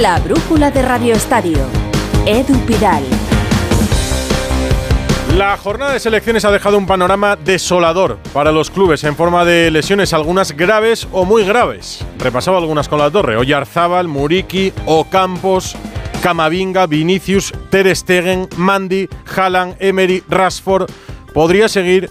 La brújula de Radio Estadio. Edu Pidal. La jornada de selecciones ha dejado un panorama desolador para los clubes en forma de lesiones, algunas graves o muy graves. Repasaba algunas con la torre. Oyarzábal, Muriki, Ocampos, Camavinga, Vinicius, Ter Stegen, Mandy, Haaland, Emery, Rashford. Podría seguir,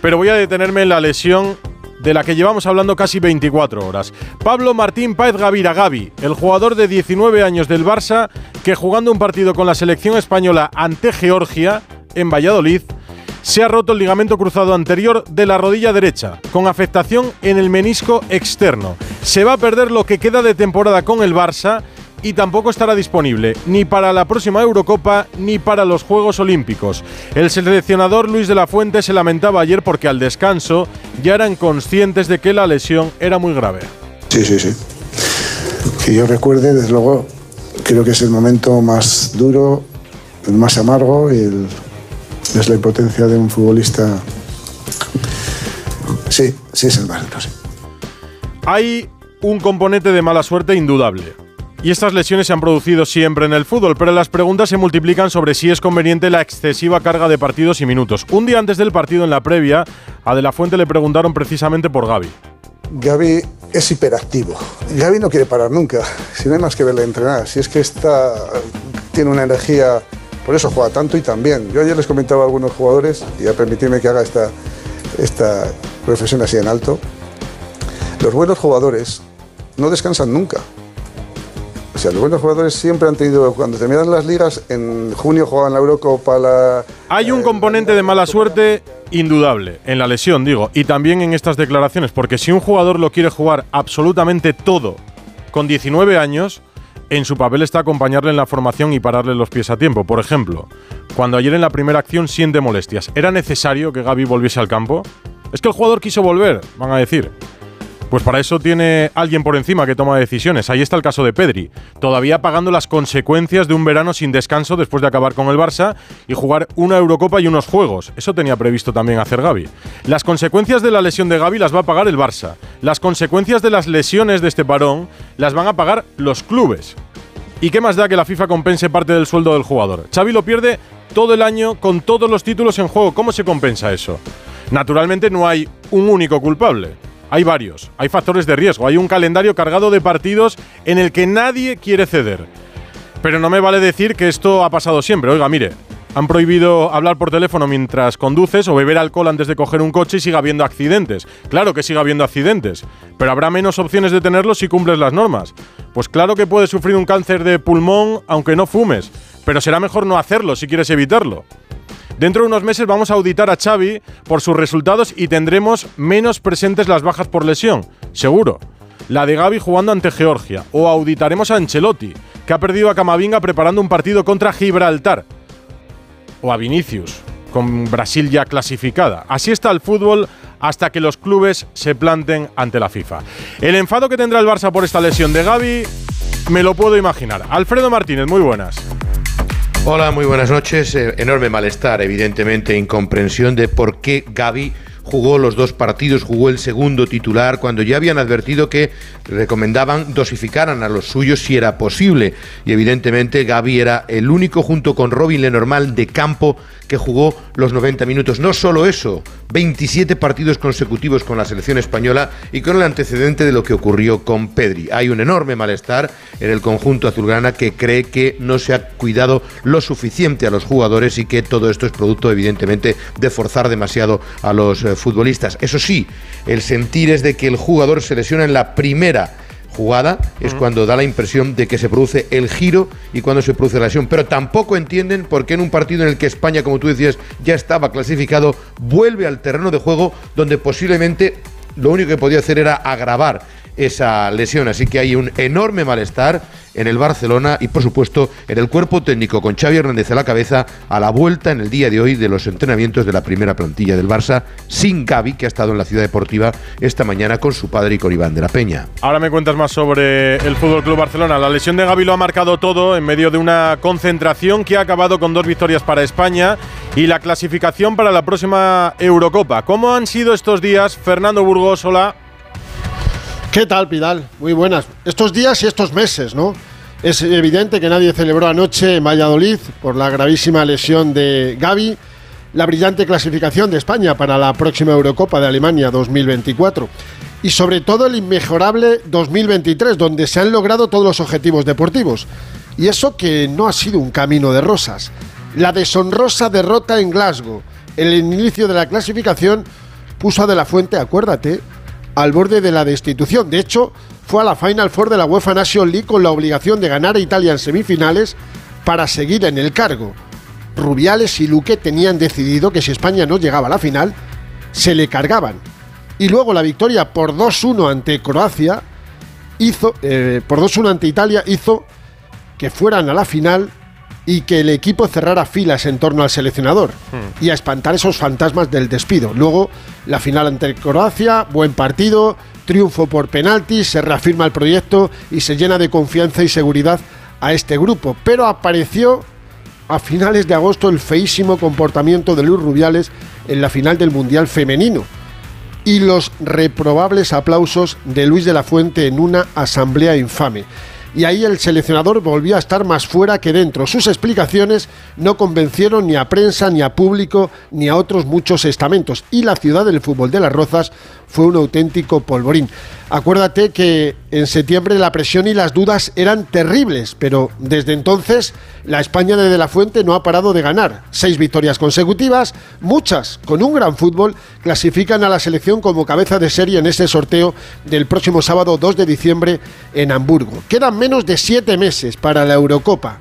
pero voy a detenerme en la lesión de la que llevamos hablando casi 24 horas. Pablo Martín Páez Gavira Gavi, el jugador de 19 años del Barça, que jugando un partido con la selección española ante Georgia, en Valladolid, se ha roto el ligamento cruzado anterior de la rodilla derecha, con afectación en el menisco externo. Se va a perder lo que queda de temporada con el Barça y tampoco estará disponible ni para la próxima Eurocopa ni para los Juegos Olímpicos. El seleccionador Luis de la Fuente se lamentaba ayer porque al descanso ya eran conscientes de que la lesión era muy grave. Sí, sí, sí. Que yo recuerde, desde luego, creo que es el momento más duro, el más amargo y el, es la impotencia de un futbolista. Sí, sí es el más duro, sí. Hay un componente de mala suerte indudable. Y estas lesiones se han producido siempre en el fútbol, pero las preguntas se multiplican sobre si es conveniente la excesiva carga de partidos y minutos. Un día antes del partido, en la previa, a De La Fuente le preguntaron precisamente por Gaby. Gaby es hiperactivo. Gaby no quiere parar nunca. Si no hay más que verle entrenar. Si es que está, tiene una energía, por eso juega tanto y también. Yo ayer les comentaba a algunos jugadores, y a permitirme que haga esta, esta reflexión así en alto, los buenos jugadores no descansan nunca. O sea, los buenos jugadores siempre han tenido, cuando terminan las ligas, en junio juegan la Eurocopa, la... Hay un eh, componente de mala suerte indudable en la lesión, digo, y también en estas declaraciones, porque si un jugador lo quiere jugar absolutamente todo con 19 años, en su papel está acompañarle en la formación y pararle los pies a tiempo. Por ejemplo, cuando ayer en la primera acción siente molestias, ¿era necesario que Gaby volviese al campo? Es que el jugador quiso volver, van a decir. Pues para eso tiene alguien por encima que toma decisiones. Ahí está el caso de Pedri, todavía pagando las consecuencias de un verano sin descanso después de acabar con el Barça y jugar una Eurocopa y unos Juegos. Eso tenía previsto también hacer Gaby. Las consecuencias de la lesión de Gaby las va a pagar el Barça. Las consecuencias de las lesiones de este parón las van a pagar los clubes. ¿Y qué más da que la FIFA compense parte del sueldo del jugador? Xavi lo pierde todo el año con todos los títulos en juego. ¿Cómo se compensa eso? Naturalmente no hay un único culpable. Hay varios, hay factores de riesgo, hay un calendario cargado de partidos en el que nadie quiere ceder. Pero no me vale decir que esto ha pasado siempre. Oiga, mire, han prohibido hablar por teléfono mientras conduces o beber alcohol antes de coger un coche y siga habiendo accidentes. Claro que siga habiendo accidentes, pero habrá menos opciones de tenerlos si cumples las normas. Pues claro que puedes sufrir un cáncer de pulmón aunque no fumes, pero será mejor no hacerlo si quieres evitarlo. Dentro de unos meses vamos a auditar a Xavi por sus resultados y tendremos menos presentes las bajas por lesión, seguro. La de Gaby jugando ante Georgia. O auditaremos a Ancelotti, que ha perdido a Camavinga preparando un partido contra Gibraltar. O a Vinicius, con Brasil ya clasificada. Así está el fútbol hasta que los clubes se planten ante la FIFA. El enfado que tendrá el Barça por esta lesión de Gaby me lo puedo imaginar. Alfredo Martínez, muy buenas. Hola, muy buenas noches. Eh, enorme malestar, evidentemente, incomprensión de por qué Gaby jugó los dos partidos, jugó el segundo titular, cuando ya habían advertido que recomendaban dosificaran a los suyos si era posible. Y evidentemente Gaby era el único junto con Robin Lenormand de campo que jugó los 90 minutos. No solo eso, 27 partidos consecutivos con la selección española y con el antecedente de lo que ocurrió con Pedri. Hay un enorme malestar en el conjunto azulgrana que cree que no se ha cuidado lo suficiente a los jugadores y que todo esto es producto evidentemente de forzar demasiado a los eh, futbolistas. Eso sí, el sentir es de que el jugador se lesiona en la primera jugada es cuando da la impresión de que se produce el giro y cuando se produce la lesión. Pero tampoco entienden por qué en un partido en el que España, como tú decías, ya estaba clasificado, vuelve al terreno de juego donde posiblemente lo único que podía hacer era agravar esa lesión. Así que hay un enorme malestar en el Barcelona y por supuesto en el cuerpo técnico con Xavi Hernández a la cabeza a la vuelta en el día de hoy de los entrenamientos de la primera plantilla del Barça sin Gaby que ha estado en la ciudad deportiva esta mañana con su padre y con Iván de la Peña. Ahora me cuentas más sobre el Fútbol Club Barcelona. La lesión de Gaby lo ha marcado todo en medio de una concentración que ha acabado con dos victorias para España y la clasificación para la próxima Eurocopa. ¿Cómo han sido estos días, Fernando Burgos? Hola. ¿Qué tal, Pidal? Muy buenas. Estos días y estos meses, ¿no? Es evidente que nadie celebró anoche en Valladolid por la gravísima lesión de Gaby la brillante clasificación de España para la próxima Eurocopa de Alemania 2024 y sobre todo el inmejorable 2023 donde se han logrado todos los objetivos deportivos. Y eso que no ha sido un camino de rosas. La deshonrosa derrota en Glasgow, el inicio de la clasificación, puso a De La Fuente, acuérdate, al borde de la destitución. De hecho, fue a la Final Four de la UEFA National League con la obligación de ganar a Italia en semifinales para seguir en el cargo. Rubiales y Luque tenían decidido que si España no llegaba a la final, se le cargaban. Y luego la victoria por 2-1 ante Croacia hizo, eh, por 2-1 ante Italia, hizo que fueran a la final y que el equipo cerrara filas en torno al seleccionador hmm. y a espantar esos fantasmas del despido. Luego, la final ante Croacia, buen partido, triunfo por penaltis, se reafirma el proyecto y se llena de confianza y seguridad a este grupo. Pero apareció a finales de agosto el feísimo comportamiento de Luis Rubiales en la final del Mundial Femenino y los reprobables aplausos de Luis de la Fuente en una asamblea infame y ahí el seleccionador volvió a estar más fuera que dentro. Sus explicaciones no convencieron ni a prensa, ni a público, ni a otros muchos estamentos. Y la ciudad del fútbol de las Rozas fue un auténtico polvorín. Acuérdate que en septiembre la presión y las dudas eran terribles, pero desde entonces la España de De La Fuente no ha parado de ganar. Seis victorias consecutivas, muchas con un gran fútbol, clasifican a la selección como cabeza de serie en ese sorteo del próximo sábado 2 de diciembre en Hamburgo. Quedan menos de siete meses para la Eurocopa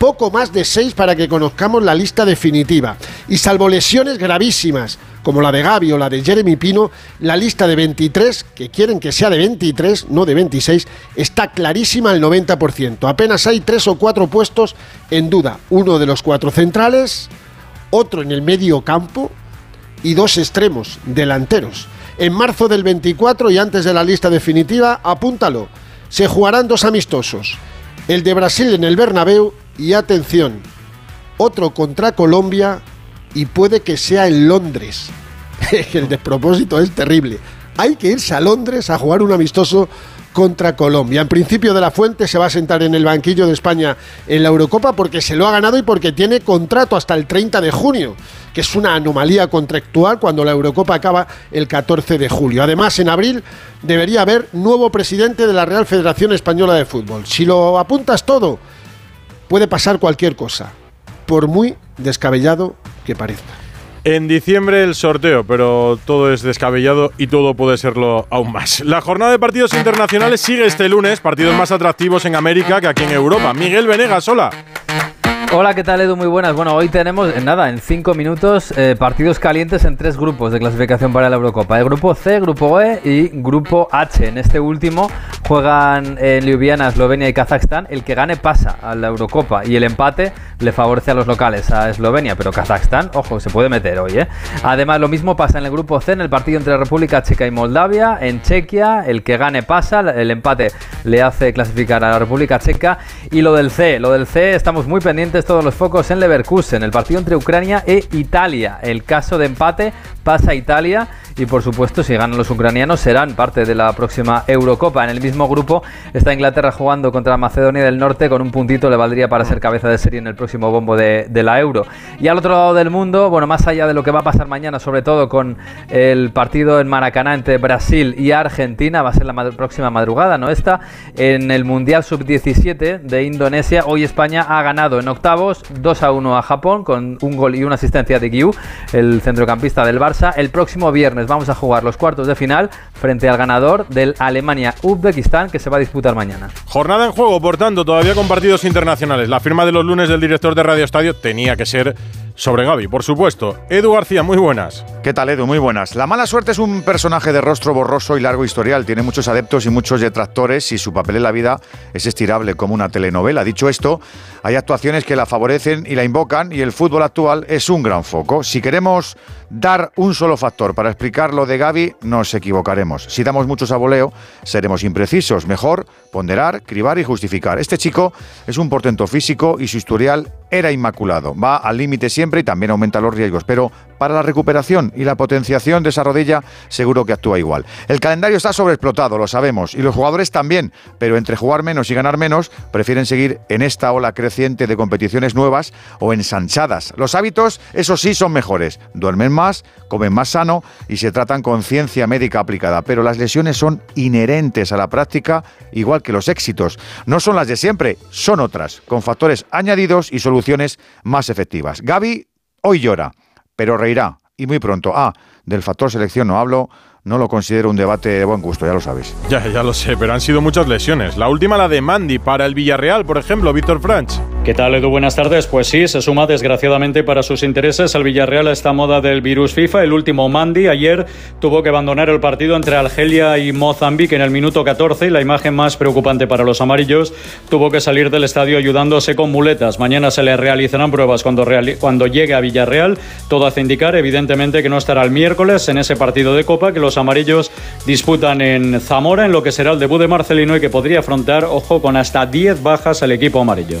poco más de seis para que conozcamos la lista definitiva. Y salvo lesiones gravísimas, como la de Gaby o la de Jeremy Pino, la lista de 23, que quieren que sea de 23, no de 26, está clarísima al 90%. Apenas hay tres o cuatro puestos en duda. Uno de los cuatro centrales, otro en el medio campo y dos extremos delanteros. En marzo del 24 y antes de la lista definitiva, apúntalo, se jugarán dos amistosos. El de Brasil en el Bernabéu y atención, otro contra Colombia y puede que sea en Londres. El despropósito es terrible. Hay que irse a Londres a jugar un amistoso contra Colombia. En principio de la Fuente se va a sentar en el banquillo de España en la Eurocopa porque se lo ha ganado y porque tiene contrato hasta el 30 de junio, que es una anomalía contractual cuando la Eurocopa acaba el 14 de julio. Además, en abril debería haber nuevo presidente de la Real Federación Española de Fútbol. Si lo apuntas todo, puede pasar cualquier cosa, por muy descabellado que parezca. En diciembre el sorteo, pero todo es descabellado y todo puede serlo aún más. La jornada de partidos internacionales sigue este lunes, partidos más atractivos en América que aquí en Europa. Miguel Venegas, hola. Hola, ¿qué tal Edu? Muy buenas. Bueno, hoy tenemos, en nada, en cinco minutos, eh, partidos calientes en tres grupos de clasificación para la Eurocopa. El grupo C, grupo E y grupo H. En este último juegan en Ljubljana, Eslovenia y Kazajstán. El que gane pasa a la Eurocopa y el empate le favorece a los locales, a Eslovenia, pero Kazajstán, ojo, se puede meter hoy, ¿eh? Además, lo mismo pasa en el grupo C, en el partido entre República Checa y Moldavia. En Chequia, el que gane pasa, el empate le hace clasificar a la República Checa. Y lo del C, lo del C, estamos muy pendientes todos los focos en Leverkusen, el partido entre Ucrania e Italia. El caso de empate pasa a Italia y por supuesto si ganan los ucranianos serán parte de la próxima Eurocopa. En el mismo grupo está Inglaterra jugando contra Macedonia del Norte con un puntito le valdría para ser cabeza de serie en el próximo bombo de, la Euro. Y al otro lado del mundo, bueno, más allá de lo que va a pasar mañana, sobre todo con el partido en Maracaná entre Brasil y Argentina, va a ser la próxima madrugada, ¿no? Esta en el Mundial Sub-17 de Indonesia. Hoy España ha ganado en octavos 2 a 1 a Japón con un gol y una asistencia de Gyu, el centrocampista del Barça. El próximo viernes vamos a jugar los cuartos de final frente al ganador del Alemania-Uzbekistán que se va a disputar mañana. Jornada en juego, por tanto, todavía con partidos internacionales. La firma de los lunes del director de Radio Estadio tenía que ser sobre Gaby, por supuesto. Edu García, muy buenas. ¿Qué tal, Edu? Muy buenas. La mala suerte es un personaje de rostro borroso y largo historial. Tiene muchos adeptos y muchos detractores y su papel en la vida es estirable como una telenovela. Dicho esto, hay actuaciones que la favorecen y la invocan y el fútbol actual es un gran foco. Si queremos dar un solo factor para explicar lo de Gaby, nos equivocaremos. Si damos muchos a voleo, seremos imprecisos. Mejor ponderar, cribar y justificar. Este chico es un portento físico y su historial era inmaculado. Va al límite siempre y también aumenta los riesgos, pero para la recuperación y la potenciación de esa rodilla seguro que actúa igual. El calendario está sobreexplotado, lo sabemos, y los jugadores también, pero entre jugar menos y ganar menos, prefieren seguir en esta ola creciente de competiciones nuevas o ensanchadas. Los hábitos, eso sí, son mejores. Duermen más, comen más sano y se tratan con ciencia médica aplicada, pero las lesiones son inherentes a la práctica, igual que los éxitos. No son las de siempre, son otras, con factores añadidos y soluciones más efectivas. Gaby hoy llora pero reirá. Y muy pronto. Ah, del factor selección no hablo, no lo considero un debate de buen gusto, ya lo sabes. Ya, ya lo sé, pero han sido muchas lesiones. La última, la de Mandy, para el Villarreal, por ejemplo, Víctor Franch. ¿Qué tal, Edu? Buenas tardes. Pues sí, se suma desgraciadamente para sus intereses al Villarreal a esta moda del virus FIFA. El último Mandy ayer tuvo que abandonar el partido entre Argelia y Mozambique en el minuto 14 y la imagen más preocupante para los amarillos tuvo que salir del estadio ayudándose con muletas. Mañana se le realizarán pruebas cuando, cuando llegue a Villarreal. Todo hace indicar, evidentemente, que no estará el miércoles en ese partido de Copa que los amarillos disputan en Zamora, en lo que será el debut de Marcelino y que podría afrontar, ojo, con hasta 10 bajas al equipo amarillo.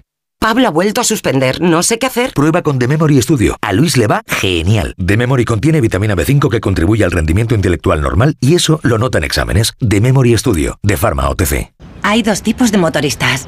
Pablo ha vuelto a suspender, no sé qué hacer. Prueba con The Memory Studio. A Luis le va genial. The Memory contiene vitamina B5 que contribuye al rendimiento intelectual normal y eso lo nota en exámenes. The Memory Studio, de Pharma OTC. Hay dos tipos de motoristas.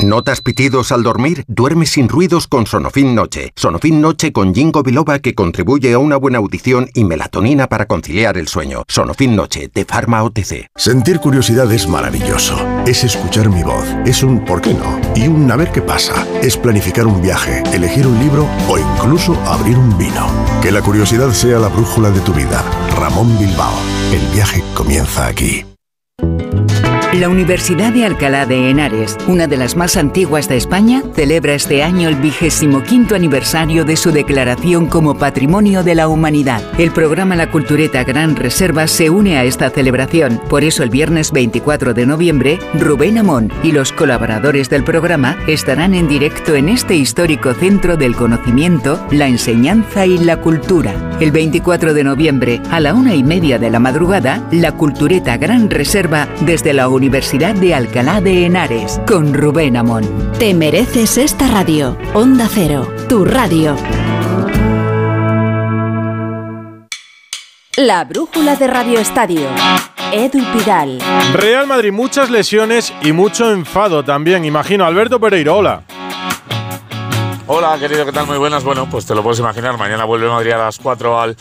¿Notas pitidos al dormir? Duerme sin ruidos con Sonofin Noche. Sonofin Noche con Jingo Biloba que contribuye a una buena audición y melatonina para conciliar el sueño. Sonofin Noche de Pharma OTC. Sentir curiosidad es maravilloso. Es escuchar mi voz. Es un ¿por qué no? Y un a ver qué pasa. Es planificar un viaje, elegir un libro o incluso abrir un vino. Que la curiosidad sea la brújula de tu vida. Ramón Bilbao. El viaje comienza aquí. La Universidad de Alcalá de Henares, una de las más antiguas de España, celebra este año el vigésimo quinto aniversario de su declaración como Patrimonio de la Humanidad. El programa La Cultureta Gran Reserva se une a esta celebración. Por eso el viernes 24 de noviembre, Rubén Amón y los colaboradores del programa estarán en directo en este histórico centro del conocimiento, la enseñanza y la cultura. El 24 de noviembre, a la una y media de la madrugada, La Cultureta Gran Reserva desde la Universidad de Alcalá de Henares, con Rubén Amón. Te mereces esta radio. Onda Cero, tu radio. La brújula de Radio Estadio. Edu Pidal. Real Madrid, muchas lesiones y mucho enfado también. Imagino, Alberto Pereira, hola. Hola, querido, ¿qué tal? Muy buenas. Bueno, pues te lo puedes imaginar. Mañana vuelve Madrid a las 4 al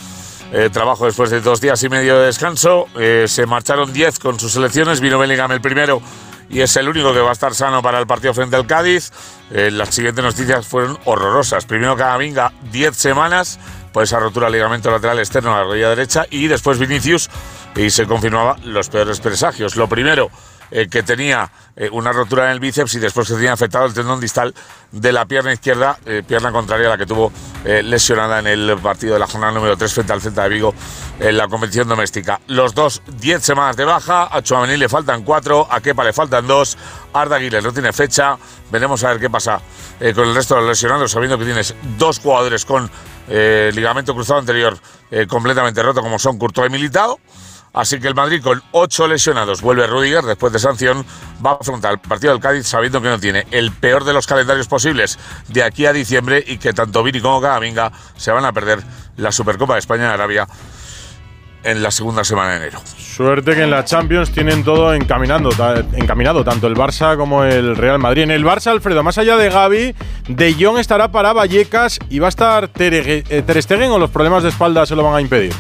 eh, trabajo después de dos días y medio de descanso. Eh, se marcharon 10 con sus selecciones. Vino Bellingham el primero y es el único que va a estar sano para el partido frente al Cádiz. Eh, las siguientes noticias fueron horrorosas. Primero Camavinga, 10 semanas por esa rotura ligamento lateral externo a la rodilla derecha y después Vinicius y se confirmaba los peores presagios. Lo primero, eh, que tenía eh, una rotura en el bíceps y después que tenía afectado el tendón distal de la pierna izquierda, eh, pierna contraria a la que tuvo lesionada en el partido de la jornada número 3 frente al Celta de Vigo en la competición doméstica. Los dos, 10 semanas de baja, a Chouameni le faltan 4, a Kepa le faltan 2, Arda Aguirre no tiene fecha, veremos a ver qué pasa con el resto de los lesionados, sabiendo que tienes dos jugadores con ligamento cruzado anterior completamente roto como son Courtois y Militao. Así que el Madrid con ocho lesionados vuelve Rudiger después de sanción, va a afrontar el partido del Cádiz sabiendo que no tiene el peor de los calendarios posibles de aquí a diciembre y que tanto Vini como Camavinga se van a perder la Supercopa de España en Arabia en la segunda semana de enero. Suerte que en la Champions tienen todo encaminando, encaminado, tanto el Barça como el Real Madrid. En el Barça, Alfredo, más allá de Gaby, De Jong estará para Vallecas y va a estar eh, Ter Stegen o los problemas de espalda se lo van a impedir.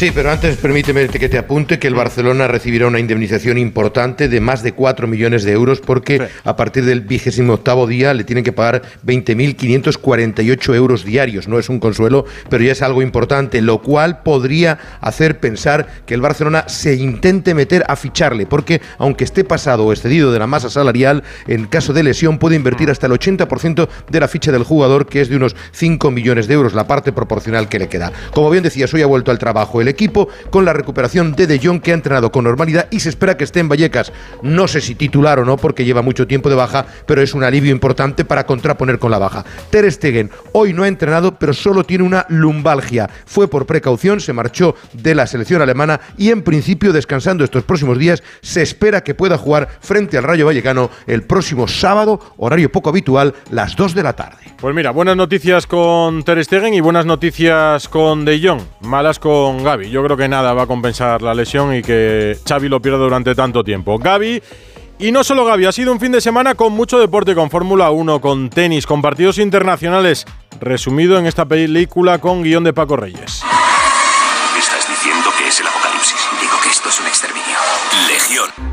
Sí, pero antes permíteme que te apunte que el Barcelona recibirá una indemnización importante de más de 4 millones de euros porque a partir del vigésimo octavo día le tienen que pagar 20.548 euros diarios. No es un consuelo, pero ya es algo importante, lo cual podría hacer pensar que el Barcelona se intente meter a ficharle, porque aunque esté pasado o excedido de la masa salarial, en caso de lesión puede invertir hasta el 80% de la ficha del jugador, que es de unos 5 millones de euros, la parte proporcional que le queda. Como bien decías, hoy ha vuelto al trabajo el equipo con la recuperación de De Jong, que ha entrenado con normalidad y se espera que esté en Vallecas. No sé si titular o no, porque lleva mucho tiempo de baja, pero es un alivio importante para contraponer con la baja. Ter Stegen hoy no ha entrenado, pero solo tiene una lumbalgia. Fue por precaución, se marchó de la selección alemana y en principio descansando estos próximos días se espera que pueda jugar frente al Rayo Vallecano el próximo sábado, horario poco habitual, las 2 de la tarde. Pues mira, buenas noticias con Ter Stegen y buenas noticias con De Jong, malas con Gaby. Yo creo que nada va a compensar la lesión y que Xavi lo pierda durante tanto tiempo. Gaby y no solo Gaby, ha sido un fin de semana con mucho deporte, con Fórmula 1, con tenis, con partidos internacionales, resumido en esta película con guion de Paco Reyes. Estás diciendo que es el apocalipsis. Digo que esto es un exterminio. Legión.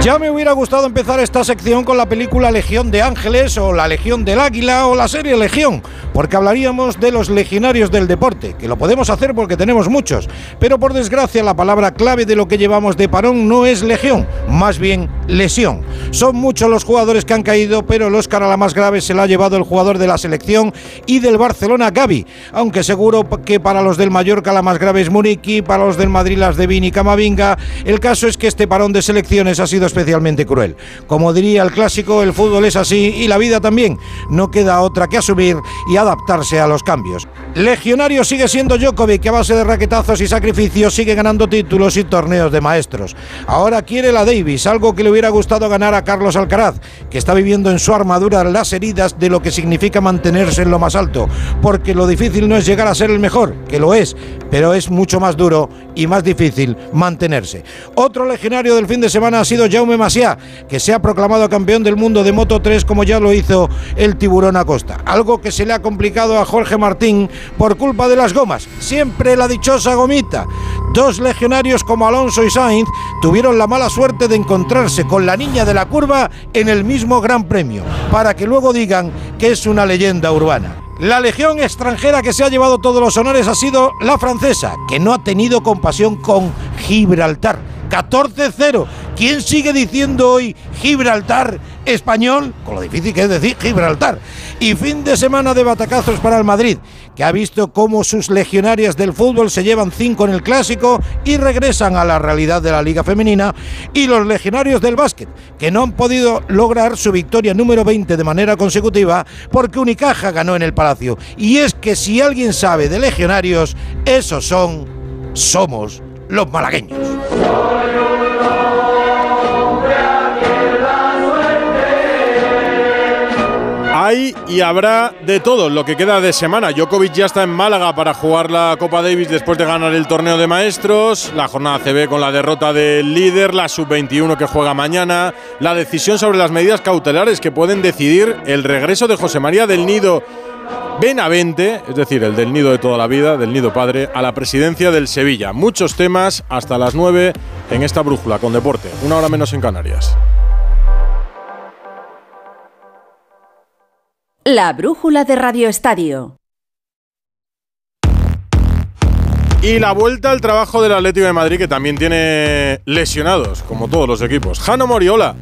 Ya me hubiera gustado empezar esta sección con la película Legión de Ángeles o La Legión del Águila o la serie Legión, porque hablaríamos de los legionarios del deporte, que lo podemos hacer porque tenemos muchos, pero por desgracia la palabra clave de lo que llevamos de parón no es legión, más bien lesión. Son muchos los jugadores que han caído, pero el Oscar a la más grave se la ha llevado el jugador de la selección y del Barcelona, Gaby, aunque seguro que para los del Mallorca la más grave es Muriqui, para los del Madrid las de Vini Camavinga, el caso es que este parón de selecciones ha sido especialmente cruel. Como diría el clásico, el fútbol es así y la vida también. No queda otra que asumir y adaptarse a los cambios. Legionario sigue siendo Djokovic, que a base de raquetazos y sacrificios sigue ganando títulos y torneos de maestros. Ahora quiere la Davis, algo que le hubiera gustado ganar a Carlos Alcaraz, que está viviendo en su armadura las heridas de lo que significa mantenerse en lo más alto. Porque lo difícil no es llegar a ser el mejor, que lo es, pero es mucho más duro y más difícil mantenerse. Otro legionario del fin de semana ha sido Jaume Masia, que se ha proclamado campeón del mundo de Moto 3 como ya lo hizo el tiburón Acosta. Algo que se le ha complicado a Jorge Martín por culpa de las gomas. Siempre la dichosa gomita. Dos legionarios como Alonso y Sainz tuvieron la mala suerte de encontrarse con la niña de la curva en el mismo Gran Premio, para que luego digan que es una leyenda urbana. La legión extranjera que se ha llevado todos los honores ha sido la francesa, que no ha tenido compasión con Gibraltar. 14-0. ¿Quién sigue diciendo hoy Gibraltar español? Con lo difícil que es decir Gibraltar. Y fin de semana de batacazos para el Madrid, que ha visto cómo sus legionarias del fútbol se llevan 5 en el clásico y regresan a la realidad de la Liga Femenina. Y los legionarios del básquet, que no han podido lograr su victoria número 20 de manera consecutiva porque Unicaja ganó en el Palacio. Y es que si alguien sabe de legionarios, esos son, somos los malagueños. Y habrá de todo lo que queda de semana. Djokovic ya está en Málaga para jugar la Copa Davis después de ganar el torneo de maestros, la jornada CB con la derrota del líder, la sub-21 que juega mañana, la decisión sobre las medidas cautelares que pueden decidir el regreso de José María del Nido Benavente, es decir, el del nido de toda la vida, del nido padre, a la presidencia del Sevilla. Muchos temas hasta las 9 en esta brújula con deporte, una hora menos en Canarias. La brújula de Radio Estadio. Y la vuelta al trabajo del Atlético de Madrid, que también tiene lesionados, como todos los equipos. Jano Moriola.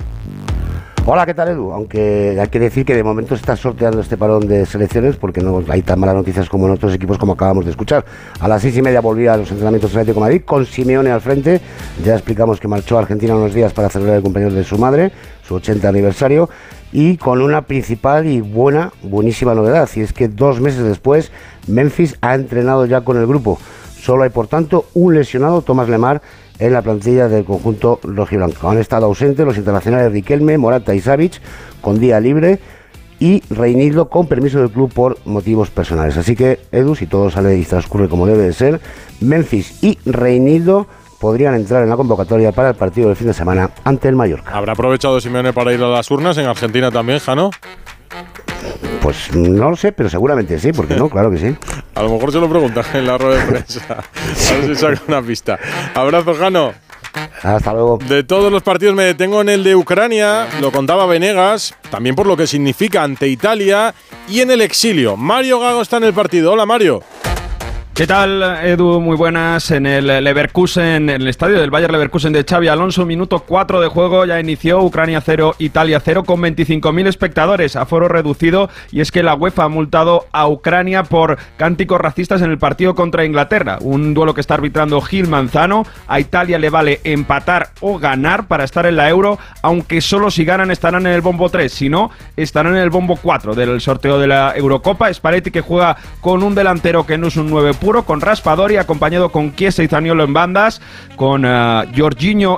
Hola, ¿qué tal Edu? Aunque hay que decir que de momento está sorteando este parón de selecciones porque no hay tan malas noticias como en otros equipos como acabamos de escuchar. A las seis y media volvía a los entrenamientos del Atlético de Madrid con Simeone al frente. Ya explicamos que marchó a Argentina unos días para celebrar el cumpleaños de su madre, su 80 aniversario, y con una principal y buena, buenísima novedad. Y es que dos meses después, Memphis ha entrenado ya con el grupo. Solo hay, por tanto, un lesionado, Tomás Lemar, en la plantilla del conjunto rojiblanco. Han estado ausentes los internacionales Riquelme, Morata y Savic con día libre y Reinildo con permiso del club por motivos personales. Así que, Edu, si todo sale y transcurre como debe de ser, Memphis y Reinildo podrían entrar en la convocatoria para el partido del fin de semana ante el Mallorca. ¿Habrá aprovechado Simeone para ir a las urnas en Argentina también, Jano? Pues no lo sé, pero seguramente sí, porque no, claro que sí. A lo mejor se lo preguntan en la rueda de prensa. A ver si saca una pista. Abrazo, Jano. Hasta luego. De todos los partidos me detengo en el de Ucrania, lo contaba Venegas, también por lo que significa ante Italia y en el exilio. Mario Gago está en el partido. Hola, Mario. ¿Qué tal, Edu? Muy buenas. En el Leverkusen, en el estadio del Bayer Leverkusen de Xavi Alonso, minuto 4 de juego, ya inició Ucrania 0, Italia 0, con 25.000 espectadores a foro reducido. Y es que la UEFA ha multado a Ucrania por cánticos racistas en el partido contra Inglaterra. Un duelo que está arbitrando Gil Manzano. A Italia le vale empatar o ganar para estar en la Euro, aunque solo si ganan estarán en el bombo 3, si no, estarán en el bombo 4 del sorteo de la Eurocopa. Spalletti que juega con un delantero que no es un 9 puro, con Raspadori, acompañado con Chiesa y Zaniolo en bandas, con uh,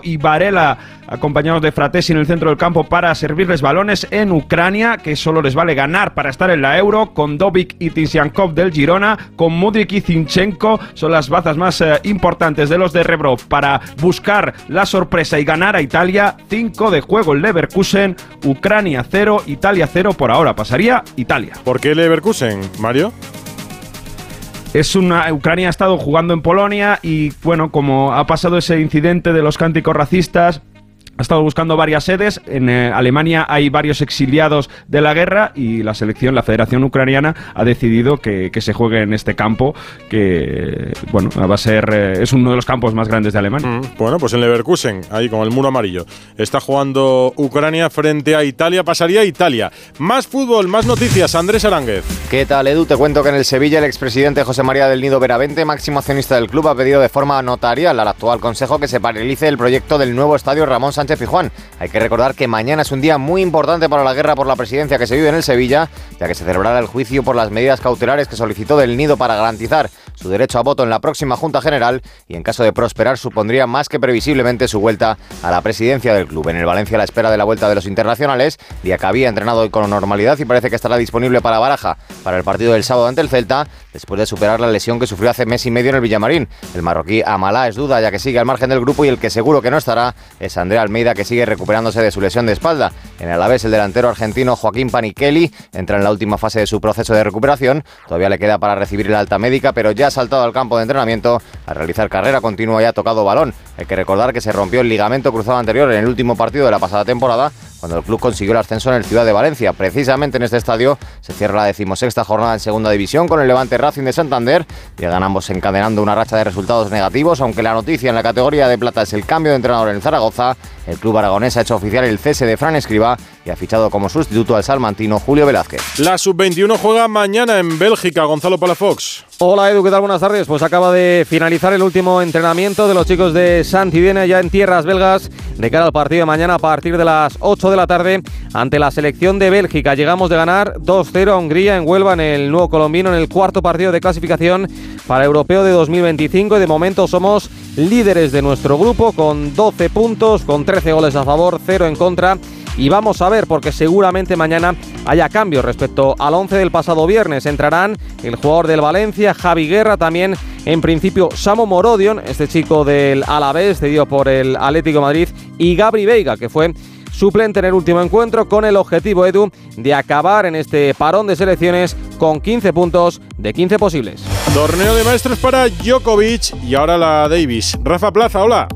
y Varela acompañados de Fratesi en el centro del campo para servirles balones en Ucrania, que solo les vale ganar para estar en la Euro, con Dovic y Tiziankov del Girona, con Mudrik y Zinchenko, son las bazas más eh, importantes de los de Rebro para buscar la sorpresa y ganar a Italia. 5 de juego el Leverkusen, Ucrania 0, Italia 0 por ahora, pasaría Italia. ¿Por qué Leverkusen, Mario? Es una Ucrania ha estado jugando en Polonia y bueno, como ha pasado ese incidente de los cánticos racistas, ha estado buscando varias sedes. En eh, Alemania hay varios exiliados de la guerra y la selección, la Federación Ucraniana, ha decidido que, que se juegue en este campo, que bueno, va a ser eh, es uno de los campos más grandes de Alemania. Mm, bueno, pues en Leverkusen, ahí con el muro amarillo. Está jugando Ucrania frente a Italia, pasaría a Italia. Más fútbol, más noticias, Andrés Aránguez. ¿Qué tal, Edu? Te cuento que en el Sevilla el expresidente José María del Nido Veravente, máximo accionista del club, ha pedido de forma notarial al actual consejo que se paralice el proyecto del nuevo estadio Ramón Sánchez Fijuán. Hay que recordar que mañana es un día muy importante para la guerra por la presidencia que se vive en el Sevilla, ya que se celebrará el juicio por las medidas cautelares que solicitó del Nido para garantizar su derecho a voto en la próxima Junta General y en caso de prosperar supondría más que previsiblemente su vuelta a la presidencia del club. En el Valencia a la espera de la vuelta de los internacionales, día que había entrenado hoy con normalidad y parece que estará disponible para Baraja para el partido del sábado ante el Celta, después de superar la lesión que sufrió hace mes y medio en el Villamarín. El marroquí Amalá es duda ya que sigue al margen del grupo y el que seguro que no estará es Andrea Almeida que sigue recuperándose de su lesión de espalda. En el Alavés el delantero argentino Joaquín Panichelli entra en la última fase de su proceso de recuperación. Todavía le queda para recibir la alta médica, pero ya saltado al campo de entrenamiento a realizar carrera continua y ha tocado balón. Hay que recordar que se rompió el ligamento cruzado anterior en el último partido de la pasada temporada cuando el club consiguió el ascenso en el Ciudad de Valencia. Precisamente en este estadio se cierra la decimosexta jornada en Segunda División con el Levante Racing de Santander. Llegan ambos encadenando una racha de resultados negativos, aunque la noticia en la categoría de plata es el cambio de entrenador en Zaragoza. El club aragonés ha hecho oficial el cese de Fran Escriba y ha fichado como sustituto al salmantino Julio Velázquez. La sub-21 juega mañana en Bélgica, Gonzalo Palafox. Hola Edu, ¿qué tal? Buenas tardes. Pues acaba de finalizar el último entrenamiento de los chicos de Santidena ya en tierras belgas de cara al partido de mañana a partir de las 8 de la tarde ante la selección de Bélgica. Llegamos de ganar 2-0 a Hungría en Huelva en el nuevo colombino en el cuarto partido de clasificación para Europeo de 2025 y de momento somos líderes de nuestro grupo con 12 puntos, con 13 goles a favor, 0 en contra y vamos a ver porque seguramente mañana haya cambios respecto al 11 del pasado viernes. Entrarán el jugador del Valencia, Javi Guerra, también en principio Samo Morodion, este chico del Alavés, cedido por el Atlético de Madrid, y Gabri Veiga, que fue suplente en el último encuentro con el objetivo Edu de acabar en este parón de selecciones con 15 puntos de 15 posibles. Torneo de maestros para Djokovic y ahora la Davis. Rafa Plaza, hola.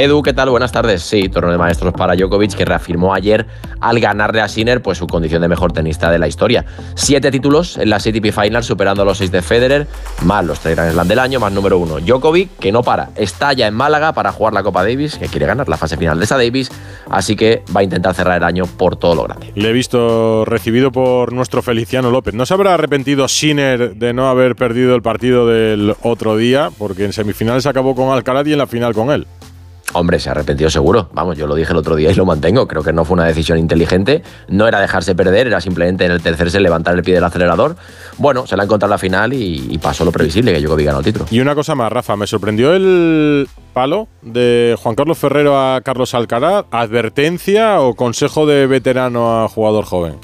Edu, ¿qué tal? Buenas tardes. Sí, torneo de maestros para Djokovic, que reafirmó ayer al ganarle a Sinner pues, su condición de mejor tenista de la historia. Siete títulos en la ATP Final, superando los seis de Federer, más los tres Grand Slam del año, más número uno. Djokovic, que no para, está ya en Málaga para jugar la Copa Davis, que quiere ganar la fase final de esa Davis, así que va a intentar cerrar el año por todo lo grande. Le he visto recibido por nuestro Feliciano López. ¿No se habrá arrepentido Sinner de no haber perdido el partido del otro día? Porque en semifinales acabó con Alcaraz y en la final con él. Hombre, se ha arrepentido seguro. Vamos, yo lo dije el otro día y lo mantengo. Creo que no fue una decisión inteligente. No era dejarse perder, era simplemente en el tercer set levantar el pie del acelerador. Bueno, se la ha encontrado en la final y, y pasó lo previsible, que Djokovic ganó el título. Y una cosa más, Rafa, me sorprendió el palo de Juan Carlos Ferrero a Carlos Alcaraz. ¿Advertencia o consejo de veterano a jugador joven?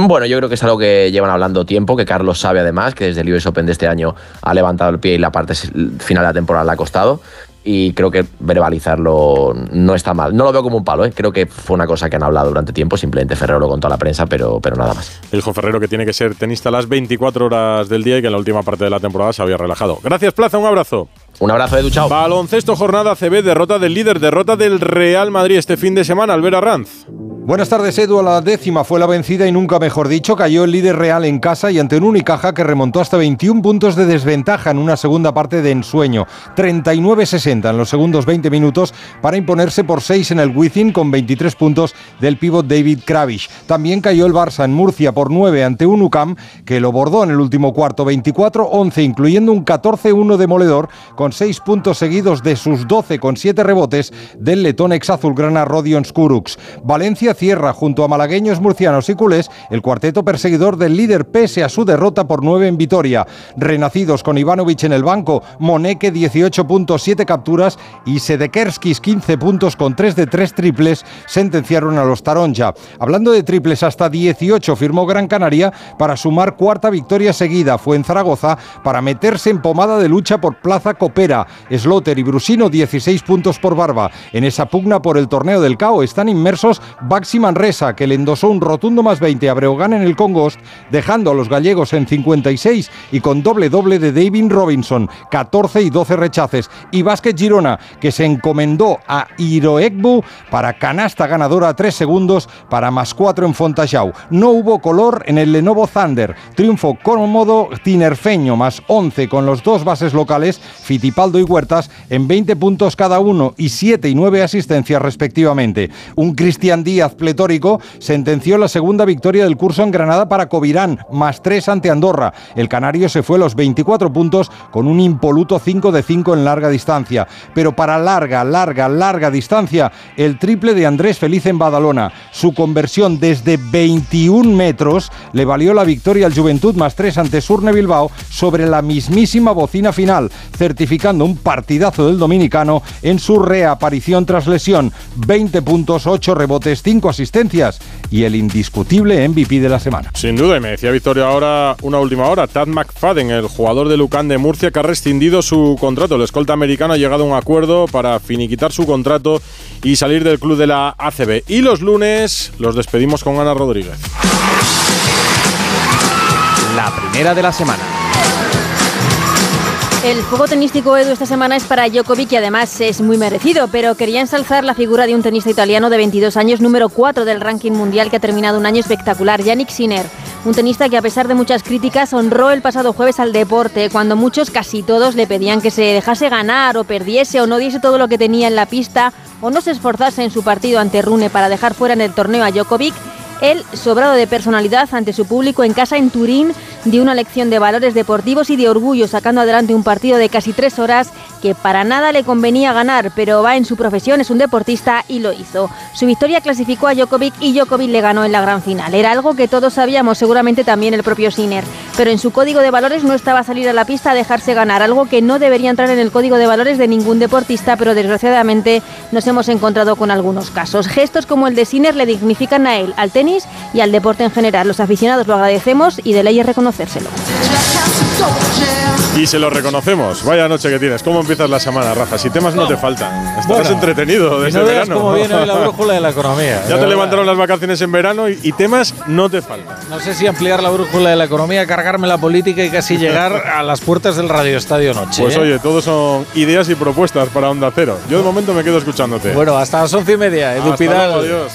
Bueno, yo creo que es algo que llevan hablando tiempo, que Carlos sabe además, que desde el US Open de este año ha levantado el pie y la parte final de la temporada le ha costado. Y creo que verbalizarlo no está mal. No lo veo como un palo, ¿eh? creo que fue una cosa que han hablado durante tiempo, simplemente Ferrero lo contó a la prensa, pero, pero nada más. Dijo Ferrero que tiene que ser tenista las 24 horas del día y que en la última parte de la temporada se había relajado. Gracias, Plaza, un abrazo. Un abrazo, Edu, chao. Baloncesto, jornada CB, derrota del líder, derrota del Real Madrid este fin de semana, Albert Ranz. Buenas tardes, Edu. A la décima fue la vencida y nunca mejor dicho. Cayó el líder real en casa y ante un Unicaja que remontó hasta 21 puntos de desventaja en una segunda parte de ensueño. 39-60 en los segundos 20 minutos para imponerse por 6 en el Wizzing con 23 puntos del pívot David Kravish. También cayó el Barça en Murcia por 9 ante un UCAM que lo bordó en el último cuarto 24-11, incluyendo un 14-1 demoledor con 6 puntos seguidos de sus 12 con 7 rebotes del letón ex azulgrana Rodion Skuruks. Valencia cierra junto a malagueños, murcianos y culés el cuarteto perseguidor del líder pese a su derrota por 9 en Vitoria. Renacidos con Ivanovic en el banco, Moneke 18 puntos, 7 capturas y Sedekerskis 15 puntos con 3 de 3 triples sentenciaron a los Taronja. Hablando de triples, hasta 18 firmó Gran Canaria para sumar cuarta victoria seguida. Fue en Zaragoza para meterse en pomada de lucha por Plaza Copera. Sloter y Brusino 16 puntos por barba. En esa pugna por el torneo del CAO están inmersos Baxi Manresa, que le endosó un rotundo más 20 a Breogán en el Congost, dejando a los gallegos en 56 y con doble doble de David Robinson, 14 y 12 rechaces. Y Vázquez Girona, que se encomendó a Iroegbu para canasta ganadora 3 segundos para más 4 en Fontajau. No hubo color en el Lenovo Thunder. Triunfo cómodo tinerfeño más 11 con los dos bases locales, Fitipaldo y Huertas, en 20 puntos cada uno y 7 y 9 asistencias respectivamente. Un Cristian Díaz pletórico sentenció la segunda victoria del curso en Granada para Covirán, más 3 ante Andorra. El canario se fue a los 24 puntos con un impoluto 5 de 5 en larga distancia. Pero para larga, larga, larga distancia, el triple de Andrés Feliz en Badalona. Su conversión desde 21 metros le valió la victoria al Juventud más 3 ante Surne Bilbao sobre la mismísima bocina final, certificando un partidazo del dominicano en su reaparición tras lesión. 20 puntos, 8 rebotes, 5 asistencias y el indiscutible MVP de la semana. Sin duda, y me decía Victoria ahora una última hora, Tad McFadden, el jugador de Lucan de Murcia, que ha rescindido su contrato. El escolta americano ha llegado a un acuerdo para finiquitar su contrato y salir del club de la ACB. Y los lunes los despedimos con Ana Rodríguez. La primera de la semana. El juego tenístico Edu esta semana es para Djokovic y además es muy merecido, pero quería ensalzar la figura de un tenista italiano de 22 años, número 4 del ranking mundial que ha terminado un año espectacular, Yannick Sinner. Un tenista que a pesar de muchas críticas honró el pasado jueves al deporte, cuando muchos, casi todos, le pedían que se dejase ganar o perdiese o no diese todo lo que tenía en la pista o no se esforzase en su partido ante Rune para dejar fuera en el torneo a Djokovic. Él, sobrado de personalidad ante su público en casa en Turín, dio una lección de valores deportivos y de orgullo, sacando adelante un partido de casi tres horas que para nada le convenía ganar, pero va en su profesión, es un deportista y lo hizo. Su victoria clasificó a Djokovic y Djokovic le ganó en la gran final. Era algo que todos sabíamos, seguramente también el propio Sinner, pero en su código de valores no estaba salir a la pista a dejarse ganar, algo que no debería entrar en el código de valores de ningún deportista, pero desgraciadamente nos hemos encontrado con algunos casos. Gestos como el de Sinner le dignifican a él, al tenis y al deporte en general. Los aficionados lo agradecemos y de ley es reconocérselo. Y se lo reconocemos. Vaya noche que tienes. ¿Cómo empiezas la semana, Rafa? Si temas no te faltan. Estás Bueno, entretenido desde no verano. cómo viene hoy la brújula de la economía. Ya te levantaron las vacaciones en verano y, y temas no te faltan. No sé si ampliar la brújula de la economía, cargarme la política y casi llegar a las puertas del Radio Estadio Noche. Pues ¿eh? oye, todos son ideas y propuestas para Onda Cero. Yo de momento me quedo escuchándote. Bueno, hasta las once y media. Edu Hasta Pidal. luego, adiós.